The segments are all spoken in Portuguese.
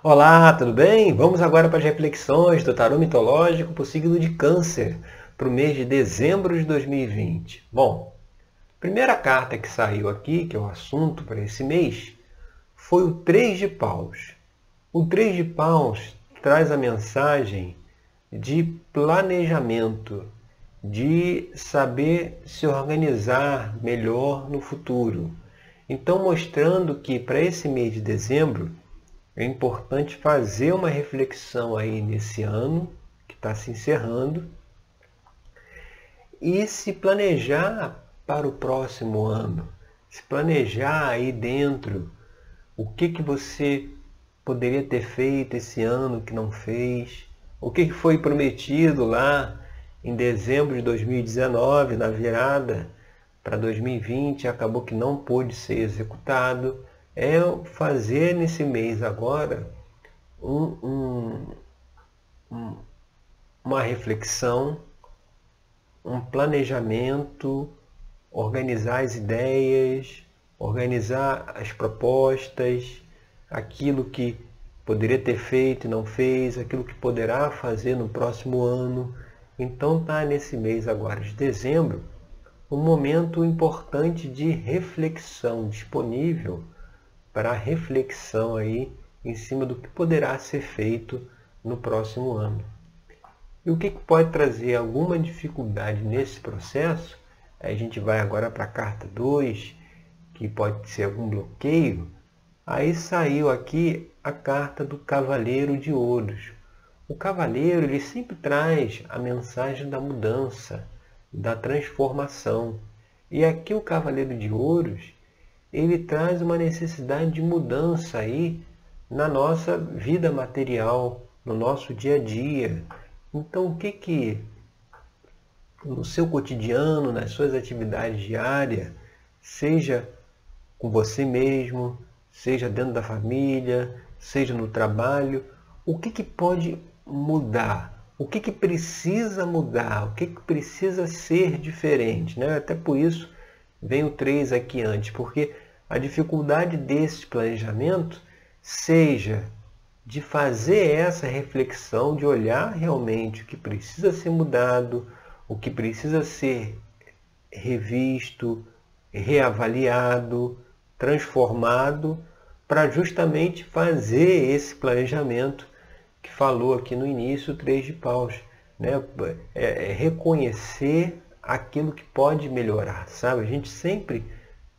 Olá, tudo bem? Vamos agora para as reflexões do tarô mitológico para o signo de Câncer, para o mês de dezembro de 2020. Bom, a primeira carta que saiu aqui, que é o assunto para esse mês, foi o Três de Paus. O Três de Paus traz a mensagem de planejamento, de saber se organizar melhor no futuro. Então, mostrando que para esse mês de dezembro, é importante fazer uma reflexão aí nesse ano que está se encerrando e se planejar para o próximo ano. Se planejar aí dentro o que, que você poderia ter feito esse ano que não fez, o que, que foi prometido lá em dezembro de 2019, na virada para 2020, acabou que não pôde ser executado é fazer nesse mês agora um, um, um, uma reflexão, um planejamento, organizar as ideias, organizar as propostas, aquilo que poderia ter feito e não fez, aquilo que poderá fazer no próximo ano. Então está nesse mês agora de dezembro um momento importante de reflexão disponível para reflexão aí em cima do que poderá ser feito no próximo ano. E o que pode trazer alguma dificuldade nesse processo? A gente vai agora para a carta 2, que pode ser algum bloqueio. Aí saiu aqui a carta do Cavaleiro de Ouros. O Cavaleiro ele sempre traz a mensagem da mudança, da transformação. E aqui o Cavaleiro de Ouros ele traz uma necessidade de mudança aí na nossa vida material, no nosso dia a dia. Então, o que que no seu cotidiano, nas suas atividades diárias, seja com você mesmo, seja dentro da família, seja no trabalho, o que que pode mudar? O que que precisa mudar? O que que precisa ser diferente? Né? Até por isso vem o 3 aqui antes, porque a dificuldade desse planejamento seja de fazer essa reflexão, de olhar realmente o que precisa ser mudado, o que precisa ser revisto, reavaliado, transformado, para justamente fazer esse planejamento que falou aqui no início o Três de Paus. Né? É, é reconhecer aquilo que pode melhorar, sabe? A gente sempre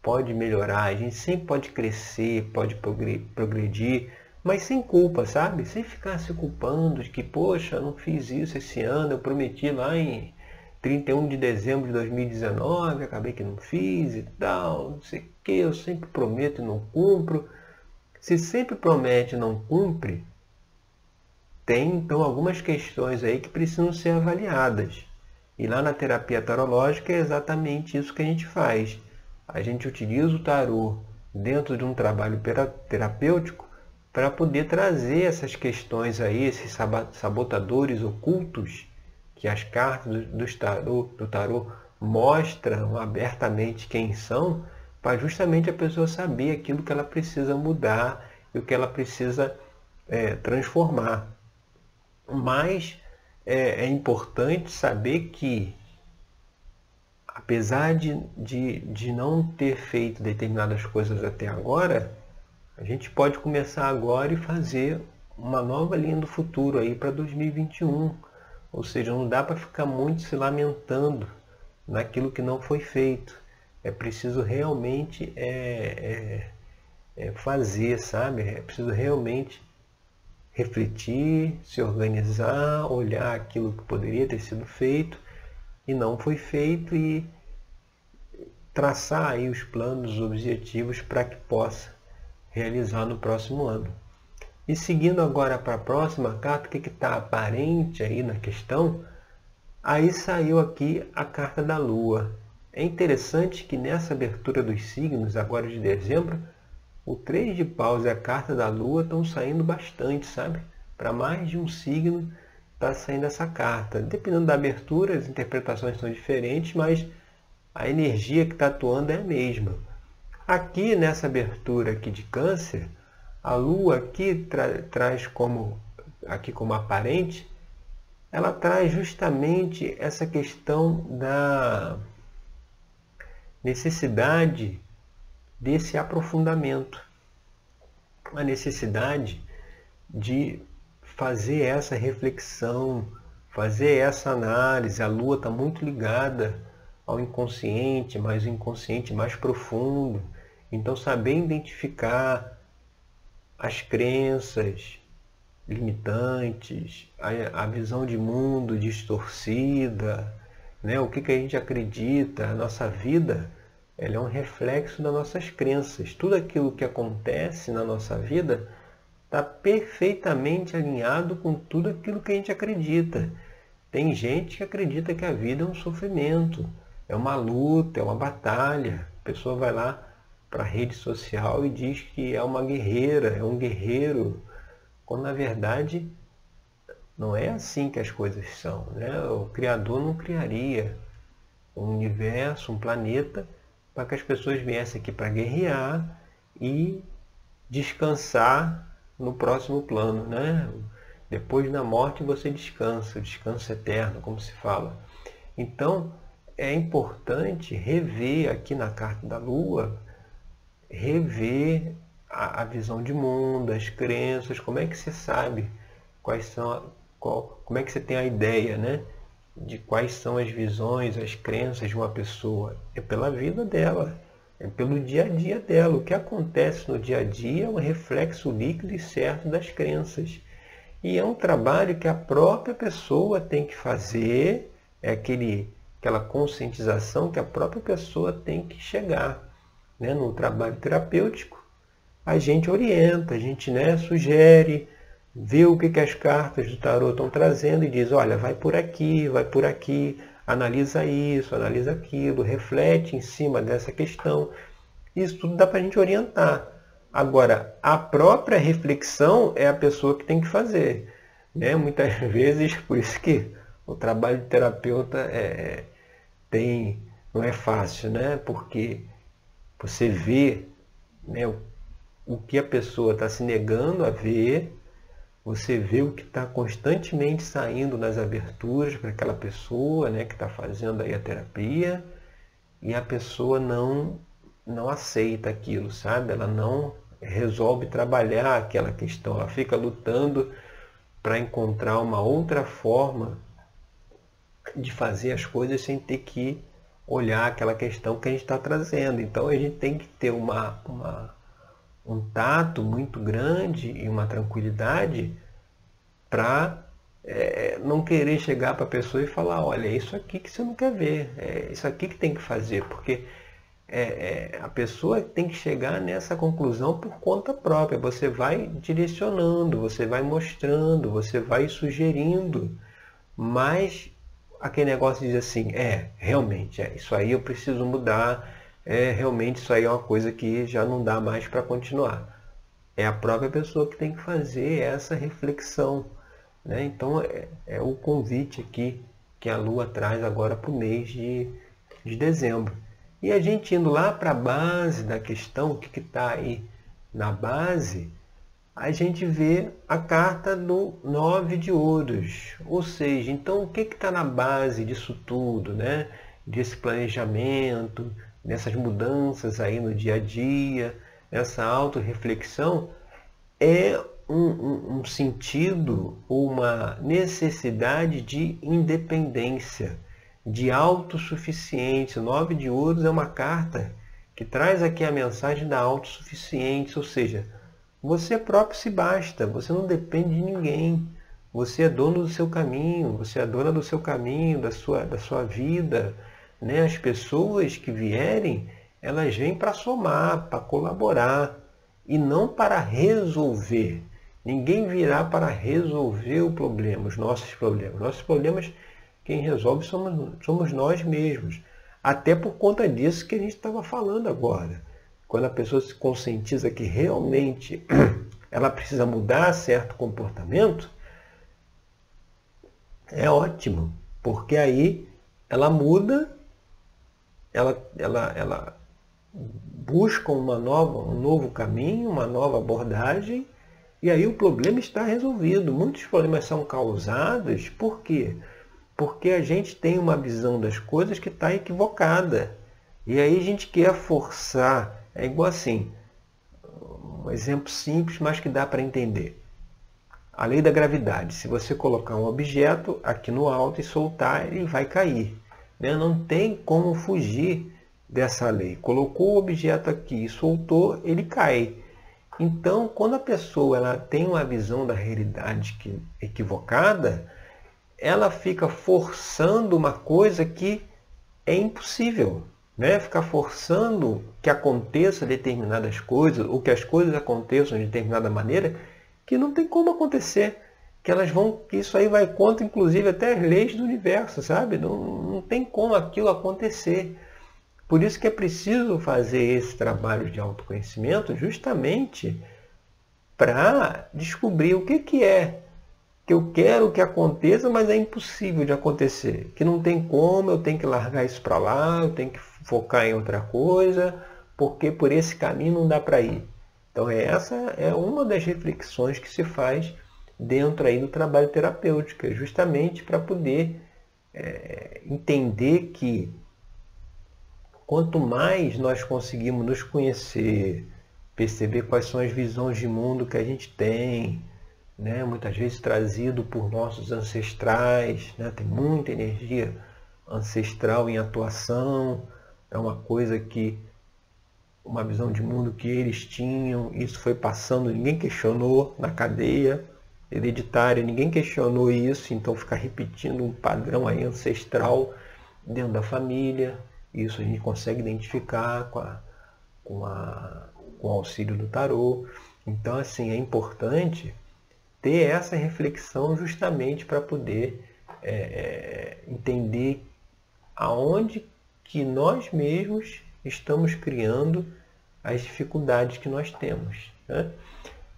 pode melhorar, a gente sempre pode crescer, pode progredir, mas sem culpa, sabe? Sem ficar se culpando de que, poxa, não fiz isso esse ano, eu prometi lá em 31 de dezembro de 2019, acabei que não fiz e tal, não sei o que, eu sempre prometo e não cumpro. Se sempre promete e não cumpre, tem então algumas questões aí que precisam ser avaliadas. E lá na terapia tarológica é exatamente isso que a gente faz. A gente utiliza o tarô dentro de um trabalho terapêutico para poder trazer essas questões aí, esses sabotadores ocultos que as cartas do tarô, do tarô mostram abertamente quem são, para justamente a pessoa saber aquilo que ela precisa mudar e o que ela precisa é, transformar. Mas é, é importante saber que, apesar de, de, de não ter feito determinadas coisas até agora, a gente pode começar agora e fazer uma nova linha do futuro aí para 2021. Ou seja, não dá para ficar muito se lamentando naquilo que não foi feito. É preciso realmente é, é, é fazer, sabe? É preciso realmente refletir, se organizar, olhar aquilo que poderia ter sido feito e não foi feito e traçar aí os planos, os objetivos para que possa realizar no próximo ano. E seguindo agora para a próxima carta, o que está aparente aí na questão? Aí saiu aqui a carta da Lua. É interessante que nessa abertura dos signos, agora de dezembro, o 3 de paus e a carta da lua estão saindo bastante, sabe? Para mais de um signo está saindo essa carta. Dependendo da abertura, as interpretações são diferentes, mas a energia que está atuando é a mesma. Aqui nessa abertura aqui de câncer, A lua aqui tra traz como aqui como aparente, ela traz justamente essa questão da necessidade desse aprofundamento, a necessidade de fazer essa reflexão, fazer essa análise. A lua está muito ligada ao inconsciente, mas o inconsciente mais profundo. Então, saber identificar as crenças limitantes, a, a visão de mundo distorcida, né? o que, que a gente acredita, a nossa vida ela é um reflexo das nossas crenças. Tudo aquilo que acontece na nossa vida está perfeitamente alinhado com tudo aquilo que a gente acredita. Tem gente que acredita que a vida é um sofrimento, é uma luta, é uma batalha. A pessoa vai lá para a rede social e diz que é uma guerreira, é um guerreiro, quando na verdade não é assim que as coisas são. Né? O Criador não criaria um universo, um planeta, para que as pessoas viessem aqui para guerrear e descansar no próximo plano, né? Depois da morte você descansa, o descanso eterno, como se fala. Então, é importante rever aqui na carta da Lua, rever a, a visão de mundo, as crenças, como é que você sabe quais são, qual, como é que você tem a ideia, né? De quais são as visões, as crenças de uma pessoa. É pela vida dela é pelo dia a dia dela. O que acontece no dia a dia é um reflexo líquido e certo das crenças. E é um trabalho que a própria pessoa tem que fazer, é aquele, aquela conscientização que a própria pessoa tem que chegar. Né? No trabalho terapêutico, a gente orienta, a gente né, sugere, vê o que, que as cartas do tarot estão trazendo e diz, olha, vai por aqui, vai por aqui, analisa isso, analisa aquilo, reflete em cima dessa questão. Isso tudo dá para a gente orientar. Agora, a própria reflexão é a pessoa que tem que fazer. Né? Muitas vezes, por isso que o trabalho de terapeuta é, tem, não é fácil, né? porque você vê né, o, o que a pessoa está se negando a ver, você vê o que está constantemente saindo nas aberturas para aquela pessoa né, que está fazendo aí a terapia e a pessoa não, não aceita aquilo, sabe? Ela não resolve trabalhar aquela questão, ela fica lutando para encontrar uma outra forma de fazer as coisas sem ter que olhar aquela questão que a gente está trazendo. Então a gente tem que ter uma, uma um tato muito grande e uma tranquilidade para é, não querer chegar para a pessoa e falar, olha, é isso aqui que você não quer ver, é isso aqui que tem que fazer, porque é, é, a pessoa tem que chegar nessa conclusão por conta própria. Você vai direcionando, você vai mostrando, você vai sugerindo, mas aquele negócio diz assim, é, realmente, é, isso aí eu preciso mudar, é realmente isso aí é uma coisa que já não dá mais para continuar. É a própria pessoa que tem que fazer essa reflexão. Né? Então é, é, o convite aqui que a Lua traz agora para o mês de, de dezembro. E a gente indo lá para a base da questão, o que está aí na base, a gente vê a carta do nove de ouros. Ou seja, então o que está na base disso tudo, né? Desse planejamento, nessas mudanças aí no dia a dia, essa autorreflexão, é um, um, um sentido, uma necessidade de independência, de autossuficiência. Nove de ouros é uma carta que traz aqui a mensagem da autossuficiência, ou seja, você próprio se basta, você não depende de ninguém. Você é dono do seu caminho, você é dona do seu caminho, da sua, da sua vida, né? As pessoas que vierem, elas vêm para somar, para colaborar e não para resolver. Ninguém virá para resolver o problema, os nossos problemas. Nossos problemas, quem resolve somos, somos nós mesmos. Até por conta disso que a gente estava falando agora. Quando a pessoa se conscientiza que realmente ela precisa mudar certo comportamento, é ótimo, porque aí ela muda ela, ela, ela buscam uma nova, um novo caminho, uma nova abordagem, e aí o problema está resolvido. Muitos problemas são causados por quê? Porque a gente tem uma visão das coisas que está equivocada. E aí a gente quer forçar. É igual assim, um exemplo simples, mas que dá para entender. A lei da gravidade. Se você colocar um objeto aqui no alto e soltar, ele vai cair. Né? Não tem como fugir dessa lei. Colocou o objeto aqui e soltou, ele cai. Então, quando a pessoa ela tem uma visão da realidade que, equivocada, ela fica forçando uma coisa que é impossível. Né? Ficar forçando que aconteça determinadas coisas, ou que as coisas aconteçam de determinada maneira, que não tem como acontecer. Que elas vão. que isso aí vai contra, inclusive, até as leis do universo, sabe? Não, não tem como aquilo acontecer. Por isso que é preciso fazer esse trabalho de autoconhecimento justamente para descobrir o que, que é que eu quero que aconteça, mas é impossível de acontecer. Que não tem como, eu tenho que largar isso para lá, eu tenho que focar em outra coisa, porque por esse caminho não dá para ir. Então essa é uma das reflexões que se faz dentro aí do trabalho terapêutico, é justamente para poder é, entender que Quanto mais nós conseguimos nos conhecer, perceber quais são as visões de mundo que a gente tem, né? muitas vezes trazido por nossos ancestrais, né? tem muita energia ancestral em atuação, é uma coisa que, uma visão de mundo que eles tinham, isso foi passando, ninguém questionou na cadeia hereditária, ninguém questionou isso, então ficar repetindo um padrão aí ancestral dentro da família, isso a gente consegue identificar com, a, com, a, com o auxílio do tarô. Então, assim, é importante ter essa reflexão justamente para poder é, é, entender aonde que nós mesmos estamos criando as dificuldades que nós temos. Né?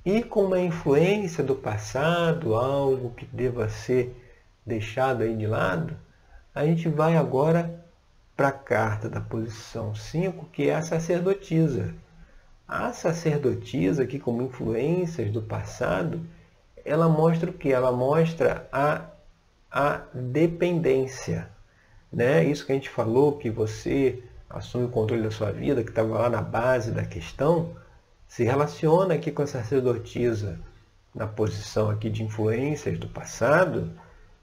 E com uma influência do passado, algo que deva ser deixado aí de lado, a gente vai agora para a carta da posição 5, que é a sacerdotisa. A sacerdotisa, aqui como influências do passado, ela mostra o que? Ela mostra a, a dependência. Né? Isso que a gente falou, que você assume o controle da sua vida, que estava lá na base da questão, se relaciona aqui com a sacerdotisa na posição aqui de influências do passado,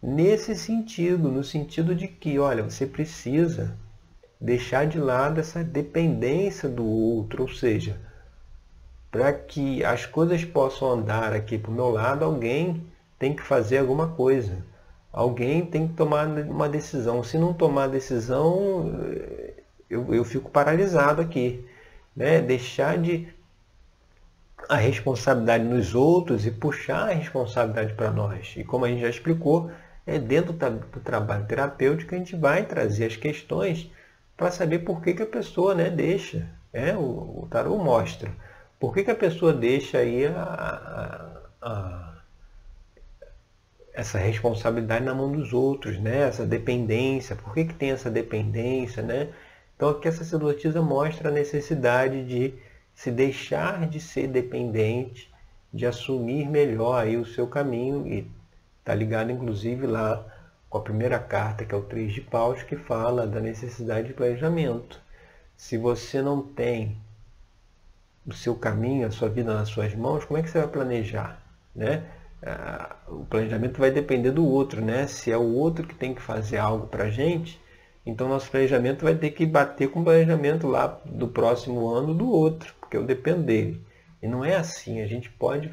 nesse sentido, no sentido de que, olha, você precisa deixar de lado essa dependência do outro, ou seja, para que as coisas possam andar aqui para o meu lado, alguém tem que fazer alguma coisa. Alguém tem que tomar uma decisão. Se não tomar decisão, eu, eu fico paralisado aqui. Né? Deixar de a responsabilidade nos outros e puxar a responsabilidade para nós. E como a gente já explicou, é dentro do trabalho terapêutico que a gente vai trazer as questões para saber por que, que a pessoa né, deixa. É, o, o tarô mostra. Por que, que a pessoa deixa aí a, a, a, essa responsabilidade na mão dos outros, né? essa dependência, por que, que tem essa dependência? Né? Então aqui essa sacerdotisa mostra a necessidade de se deixar de ser dependente, de assumir melhor aí o seu caminho e está ligado inclusive lá com a primeira carta, que é o 3 de paus, que fala da necessidade de planejamento. Se você não tem o seu caminho, a sua vida nas suas mãos, como é que você vai planejar? Né? Ah, o planejamento vai depender do outro, né? Se é o outro que tem que fazer algo para a gente, então nosso planejamento vai ter que bater com o planejamento lá do próximo ano do outro, porque eu dependo dele. E não é assim, a gente pode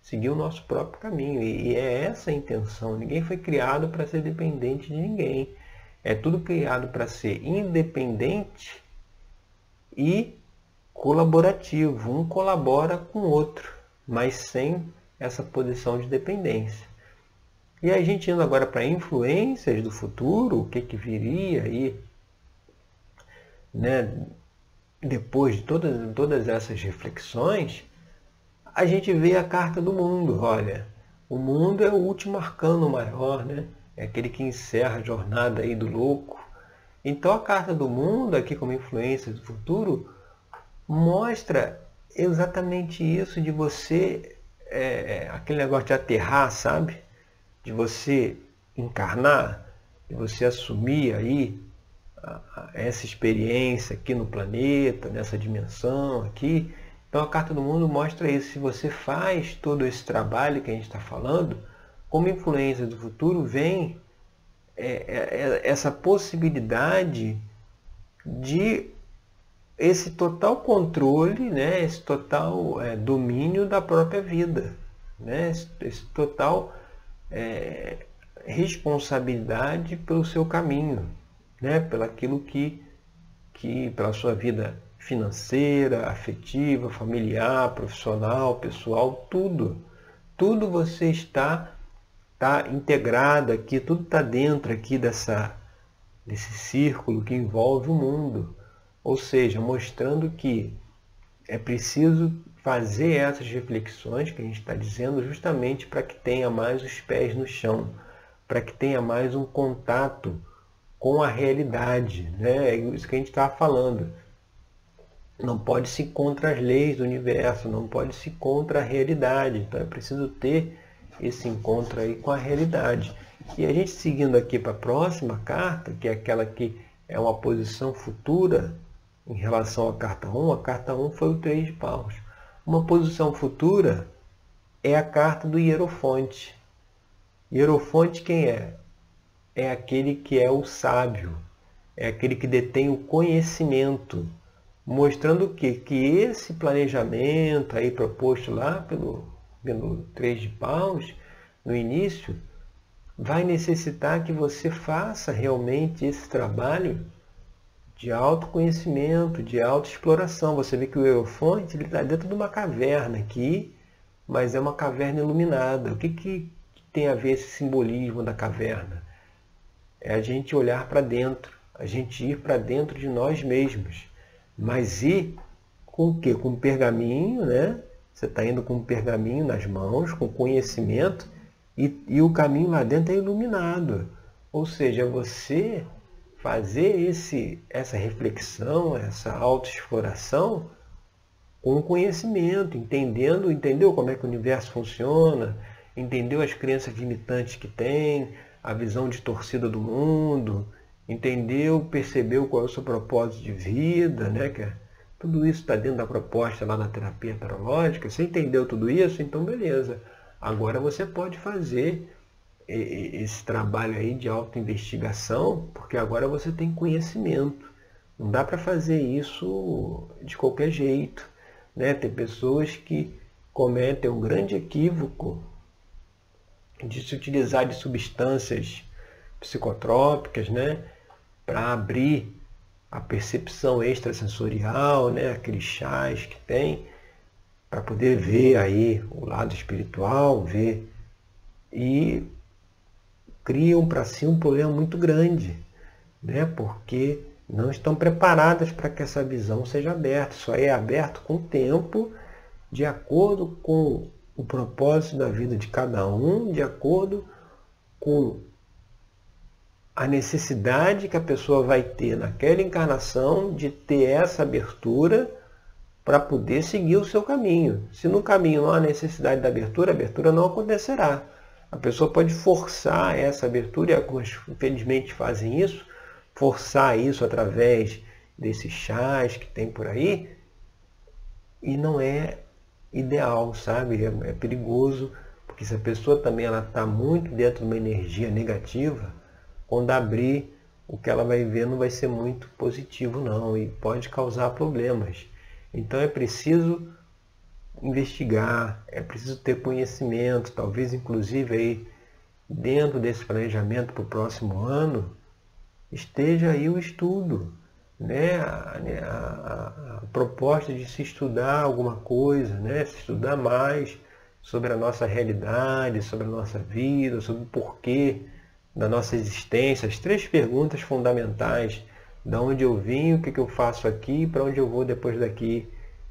seguir o nosso próprio caminho. E é essa a intenção. Ninguém foi criado para ser dependente de ninguém. É tudo criado para ser independente e colaborativo. Um colabora com o outro, mas sem essa posição de dependência. E a gente indo agora para influências do futuro, o que, que viria aí, né? Depois de todas, todas essas reflexões, a gente vê a carta do mundo. Olha, o mundo é o último arcano maior, né? É aquele que encerra a jornada aí do louco. Então a carta do mundo, aqui como influência do futuro, mostra exatamente isso de você, é, aquele negócio de aterrar, sabe? De você encarnar, de você assumir aí essa experiência aqui no planeta, nessa dimensão aqui. Então a Carta do Mundo mostra isso. Se você faz todo esse trabalho que a gente está falando, como influência do futuro vem é, é, é, essa possibilidade de esse total controle, né, esse total é, domínio da própria vida, né, esse, esse total responsabilidade pelo seu caminho, né, pelaquilo que, que pela sua vida financeira, afetiva, familiar, profissional, pessoal, tudo, tudo você está tá integrado aqui, tudo está dentro aqui dessa desse círculo que envolve o mundo, ou seja, mostrando que é preciso fazer essas reflexões que a gente está dizendo justamente para que tenha mais os pés no chão, para que tenha mais um contato com a realidade. Né? É isso que a gente estava falando. Não pode se contra as leis do universo, não pode se contra a realidade. Então é preciso ter esse encontro aí com a realidade. E a gente seguindo aqui para a próxima carta, que é aquela que é uma posição futura em relação à carta 1, a carta 1 foi o 3 de paus. Uma posição futura é a carta do Hierofonte. Hierofonte quem é? É aquele que é o sábio, é aquele que detém o conhecimento, mostrando o quê? Que esse planejamento aí proposto lá pelo, pelo 3 de paus, no início, vai necessitar que você faça realmente esse trabalho de autoconhecimento, de autoexploração. Você vê que o Eufonte está dentro de uma caverna aqui, mas é uma caverna iluminada. O que, que tem a ver esse simbolismo da caverna? É a gente olhar para dentro, a gente ir para dentro de nós mesmos. Mas ir com o quê? Com um pergaminho, né? Você está indo com um pergaminho nas mãos, com conhecimento, e, e o caminho lá dentro é iluminado. Ou seja, você fazer esse, essa reflexão, essa autoexploração com conhecimento, entendendo, entendeu como é que o universo funciona, entendeu as crenças limitantes que tem, a visão distorcida do mundo, entendeu, percebeu qual é o seu propósito de vida, né? Que é, tudo isso está dentro da proposta lá na terapia tarológica. Você entendeu tudo isso? Então beleza. Agora você pode fazer esse trabalho aí de autoinvestigação, porque agora você tem conhecimento. Não dá para fazer isso de qualquer jeito. Né? Tem pessoas que cometem um grande equívoco de se utilizar de substâncias psicotrópicas né? para abrir a percepção extrasensorial, né? aqueles chás que tem, para poder ver aí o lado espiritual, ver. E criam para si um problema muito grande, né? porque não estão preparadas para que essa visão seja aberta. Só é aberto com o tempo, de acordo com o propósito da vida de cada um, de acordo com a necessidade que a pessoa vai ter naquela encarnação de ter essa abertura para poder seguir o seu caminho. Se no caminho não há necessidade da abertura, a abertura não acontecerá. A pessoa pode forçar essa abertura, e alguns infelizmente fazem isso, forçar isso através desses chás que tem por aí, e não é ideal, sabe? É, é perigoso, porque se a pessoa também está muito dentro de uma energia negativa, quando abrir, o que ela vai ver não vai ser muito positivo não, e pode causar problemas. Então é preciso investigar, é preciso ter conhecimento, talvez inclusive aí dentro desse planejamento para o próximo ano esteja aí o estudo, né? A, a, a, proposta de se estudar alguma coisa, né? se estudar mais sobre a nossa realidade, sobre a nossa vida, sobre o porquê da nossa existência, as três perguntas fundamentais da onde eu vim, o que, que eu faço aqui para onde eu vou depois daqui.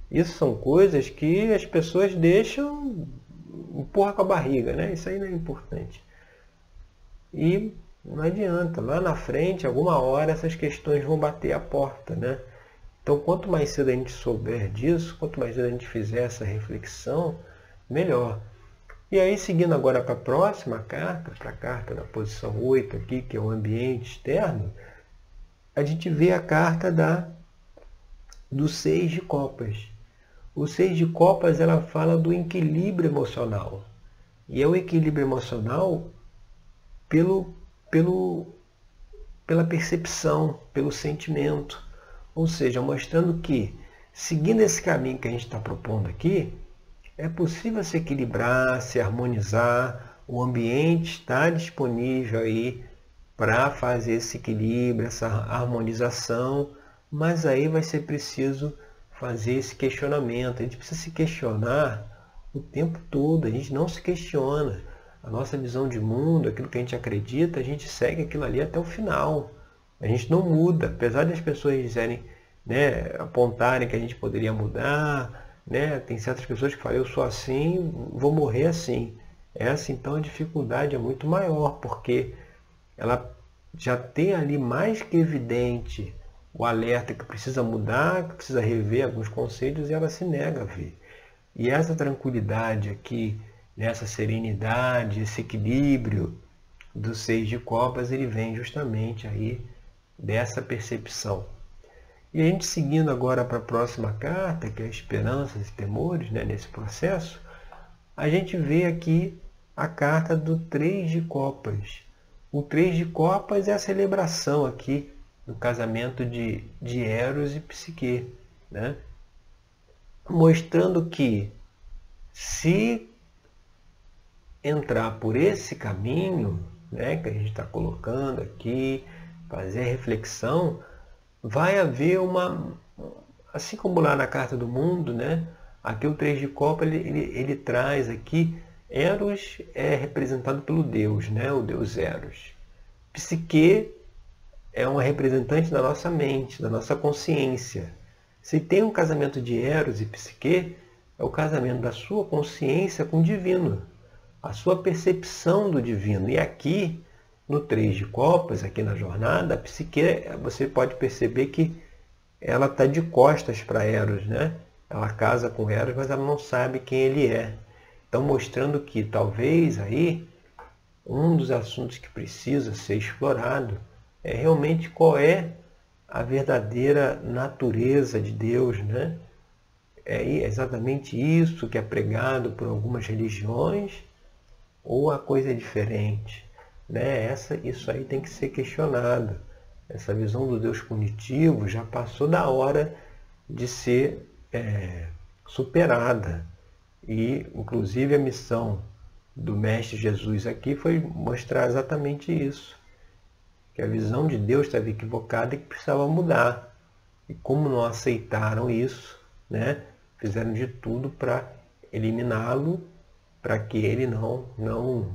Isso são coisas que as pessoas deixam empurra com a barriga, né? Isso aí não é importante. E não adianta, lá na frente, alguma hora essas questões vão bater a porta, né? Então, quanto mais cedo a gente souber disso, quanto mais cedo a gente fizer essa reflexão, melhor. E aí, seguindo agora para a próxima carta, para a carta da posição 8 aqui, que é o ambiente externo, a gente vê a carta da do seis de copas. O seis de copas ela fala do equilíbrio emocional. E é o equilíbrio emocional pelo, pelo, pela percepção, pelo sentimento. Ou seja, mostrando que, seguindo esse caminho que a gente está propondo aqui, é possível se equilibrar, se harmonizar, o ambiente está disponível aí para fazer esse equilíbrio, essa harmonização, mas aí vai ser preciso fazer esse questionamento. A gente precisa se questionar o tempo todo, a gente não se questiona. A nossa visão de mundo, aquilo que a gente acredita, a gente segue aquilo ali até o final. A gente não muda, apesar das pessoas dizerem, né, apontarem que a gente poderia mudar, né, tem certas pessoas que falam, eu sou assim, vou morrer assim. Essa então a dificuldade é muito maior, porque ela já tem ali mais que evidente o alerta que precisa mudar, que precisa rever alguns conceitos e ela se nega a ver. E essa tranquilidade aqui, nessa serenidade, esse equilíbrio dos seis de copas, ele vem justamente aí dessa percepção. E a gente seguindo agora para a próxima carta, que é esperanças e temores, né, nesse processo, a gente vê aqui a carta do três de copas. O três de copas é a celebração aqui do casamento de, de Eros e Psique, né? mostrando que se entrar por esse caminho né, que a gente está colocando aqui, fazer reflexão, vai haver uma. Assim como lá na Carta do Mundo, né? Aqui o Três de Copa ele, ele, ele traz aqui. Eros é representado pelo Deus, né? o Deus Eros. Psique é uma representante da nossa mente, da nossa consciência. Se tem um casamento de Eros e Psique, é o casamento da sua consciência com o divino, a sua percepção do divino. E aqui, no Três de Copas, aqui na jornada, a Psique, você pode perceber que ela está de costas para Eros, né? Ela casa com Eros, mas ela não sabe quem ele é. Então, mostrando que talvez aí um dos assuntos que precisa ser explorado é realmente qual é a verdadeira natureza de Deus, né? É exatamente isso que é pregado por algumas religiões ou a coisa é diferente, né? Essa, isso aí tem que ser questionado. Essa visão do Deus punitivo já passou da hora de ser é, superada. E, inclusive, a missão do Mestre Jesus aqui foi mostrar exatamente isso. Que a visão de Deus estava equivocada e que precisava mudar. E como não aceitaram isso, né, fizeram de tudo para eliminá-lo, para que ele não, não,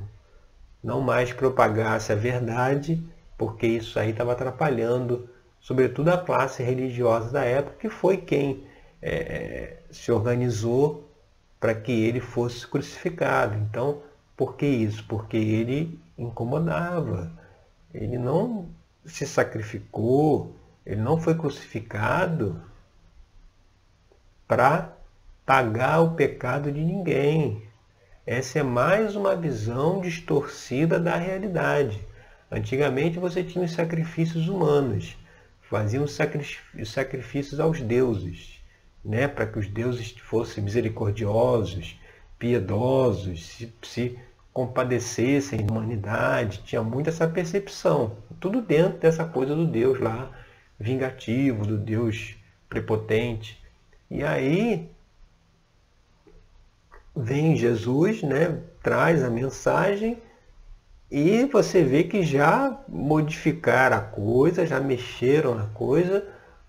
não mais propagasse a verdade, porque isso aí estava atrapalhando, sobretudo a classe religiosa da época, que foi quem é, se organizou para que ele fosse crucificado. Então, por que isso? Porque ele incomodava. Ele não se sacrificou, ele não foi crucificado para pagar o pecado de ninguém. Essa é mais uma visão distorcida da realidade. Antigamente você tinha os sacrifícios humanos, faziam os sacrifícios aos deuses, né? para que os deuses fossem misericordiosos, piedosos, se, se compadecessem da humanidade, tinha muito essa percepção. Tudo dentro dessa coisa do Deus lá, vingativo, do Deus prepotente. E aí vem Jesus, né, traz a mensagem e você vê que já modificaram a coisa, já mexeram na coisa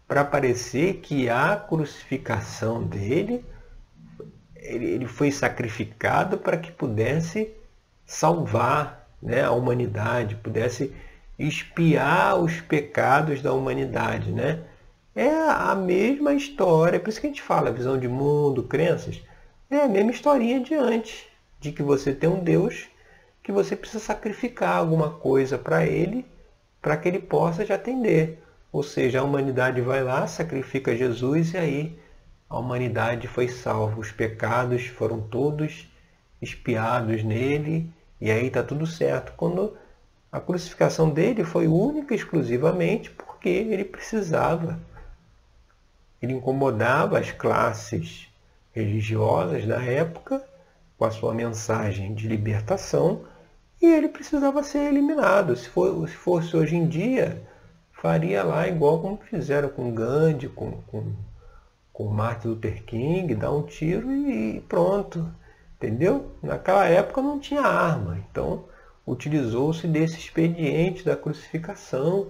para parecer que a crucificação dele ele, foi sacrificado para que pudesse salvar né, a humanidade, pudesse espiar os pecados da humanidade. Né? É a mesma história, por isso que a gente fala visão de mundo, crenças, é a mesma historinha de antes, de que você tem um Deus que você precisa sacrificar alguma coisa para ele, para que ele possa te atender. Ou seja, a humanidade vai lá, sacrifica Jesus e aí a humanidade foi salva. Os pecados foram todos espiados nele e aí está tudo certo. Quando a crucificação dele foi única e exclusivamente porque ele precisava. Ele incomodava as classes religiosas da época com a sua mensagem de libertação e ele precisava ser eliminado. Se, for, se fosse hoje em dia, faria lá igual como fizeram com Gandhi, com, com, com Martin Luther King, dar um tiro e pronto. Entendeu? Naquela época não tinha arma, então utilizou-se desse expediente da crucificação,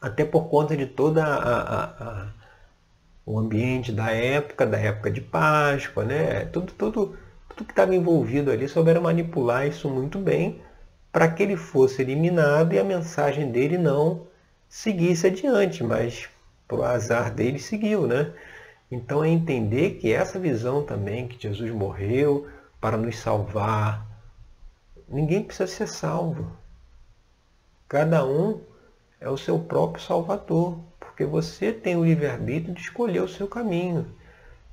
até por conta de toda a, a, a, o ambiente da época, da época de Páscoa, né? Tudo, tudo, tudo que estava envolvido ali souberam manipular isso muito bem para que ele fosse eliminado e a mensagem dele não seguisse adiante, mas por azar dele seguiu, né? Então é entender que essa visão também que Jesus morreu para nos salvar. Ninguém precisa ser salvo. Cada um é o seu próprio salvador, porque você tem o livre-arbítrio de escolher o seu caminho,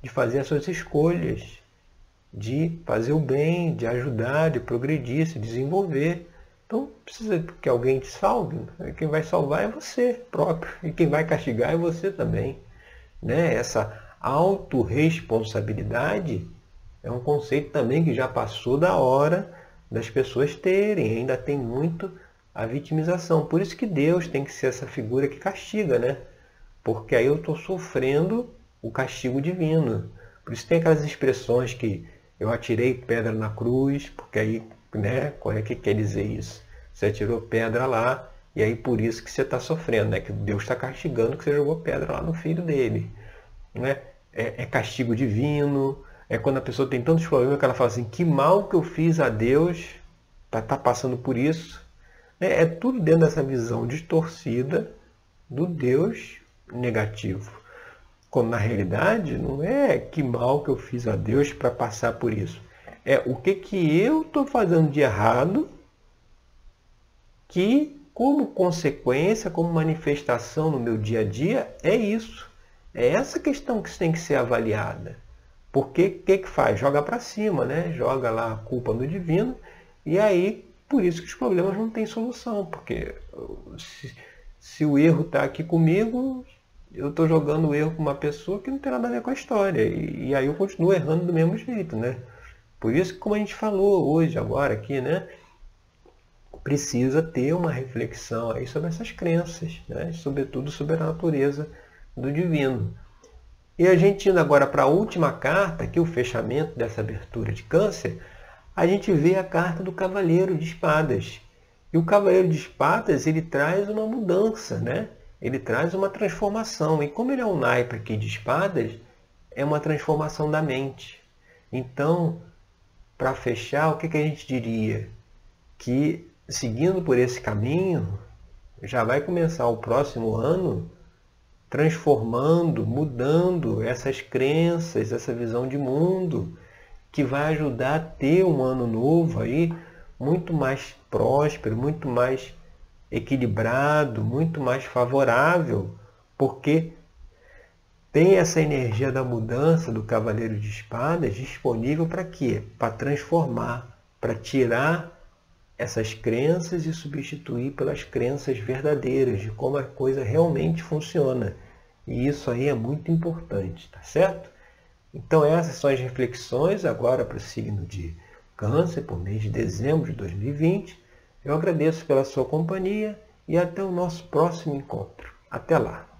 de fazer as suas escolhas, de fazer o bem, de ajudar, de progredir, se desenvolver. Então precisa que alguém te salve. Quem vai salvar é você próprio. E quem vai castigar é você também. Né? Essa autorresponsabilidade é um conceito também que já passou da hora das pessoas terem, ainda tem muito a vitimização. Por isso que Deus tem que ser essa figura que castiga, né? Porque aí eu estou sofrendo o castigo divino. Por isso tem aquelas expressões que eu atirei pedra na cruz, porque aí, né, qual é que quer dizer isso? Você atirou pedra lá, e aí por isso que você está sofrendo, né? Que Deus está castigando que você jogou pedra lá no filho dele. Né? é, é castigo divino, é quando a pessoa tem tantos problemas que ela fala assim, que mal que eu fiz a Deus para estar tá passando por isso. É, é tudo dentro dessa visão distorcida do Deus negativo. Quando na realidade não é que mal que eu fiz a Deus para passar por isso. É o que, que eu estou fazendo de errado que, como consequência, como manifestação no meu dia a dia, é isso. É essa questão que tem que ser avaliada. Porque o que, que faz? Joga para cima, né? Joga lá a culpa no divino e aí por isso que os problemas não têm solução. Porque se, se o erro está aqui comigo, eu estou jogando o erro com uma pessoa que não tem nada a ver com a história. E, e, aí eu continuo errando do mesmo jeito, né? Por isso que como a gente falou hoje, agora aqui, né? Precisa ter uma reflexão aí sobre essas crenças, né? Sobretudo sobre a natureza do divino. E a gente indo agora para a última carta, aqui o fechamento dessa abertura de câncer, a gente vê a carta do Cavaleiro de Espadas. E o Cavaleiro de Espadas, ele traz uma mudança, né? Ele traz uma transformação. E como ele é um naipe aqui de espadas, é uma transformação da mente. Então, para fechar, o que, que a gente diria? Que seguindo por esse caminho, já vai começar o próximo ano transformando, mudando essas crenças, essa visão de mundo, que vai ajudar a ter um ano novo aí muito mais próspero, muito mais equilibrado, muito mais favorável, porque tem essa energia da mudança do Cavaleiro de Espadas disponível para quê? Para transformar, para tirar essas crenças e substituir pelas crenças verdadeiras de como a coisa realmente funciona. E isso aí é muito importante, tá certo? Então essas são as reflexões agora para o signo de Câncer, por mês de dezembro de 2020. Eu agradeço pela sua companhia e até o nosso próximo encontro. Até lá!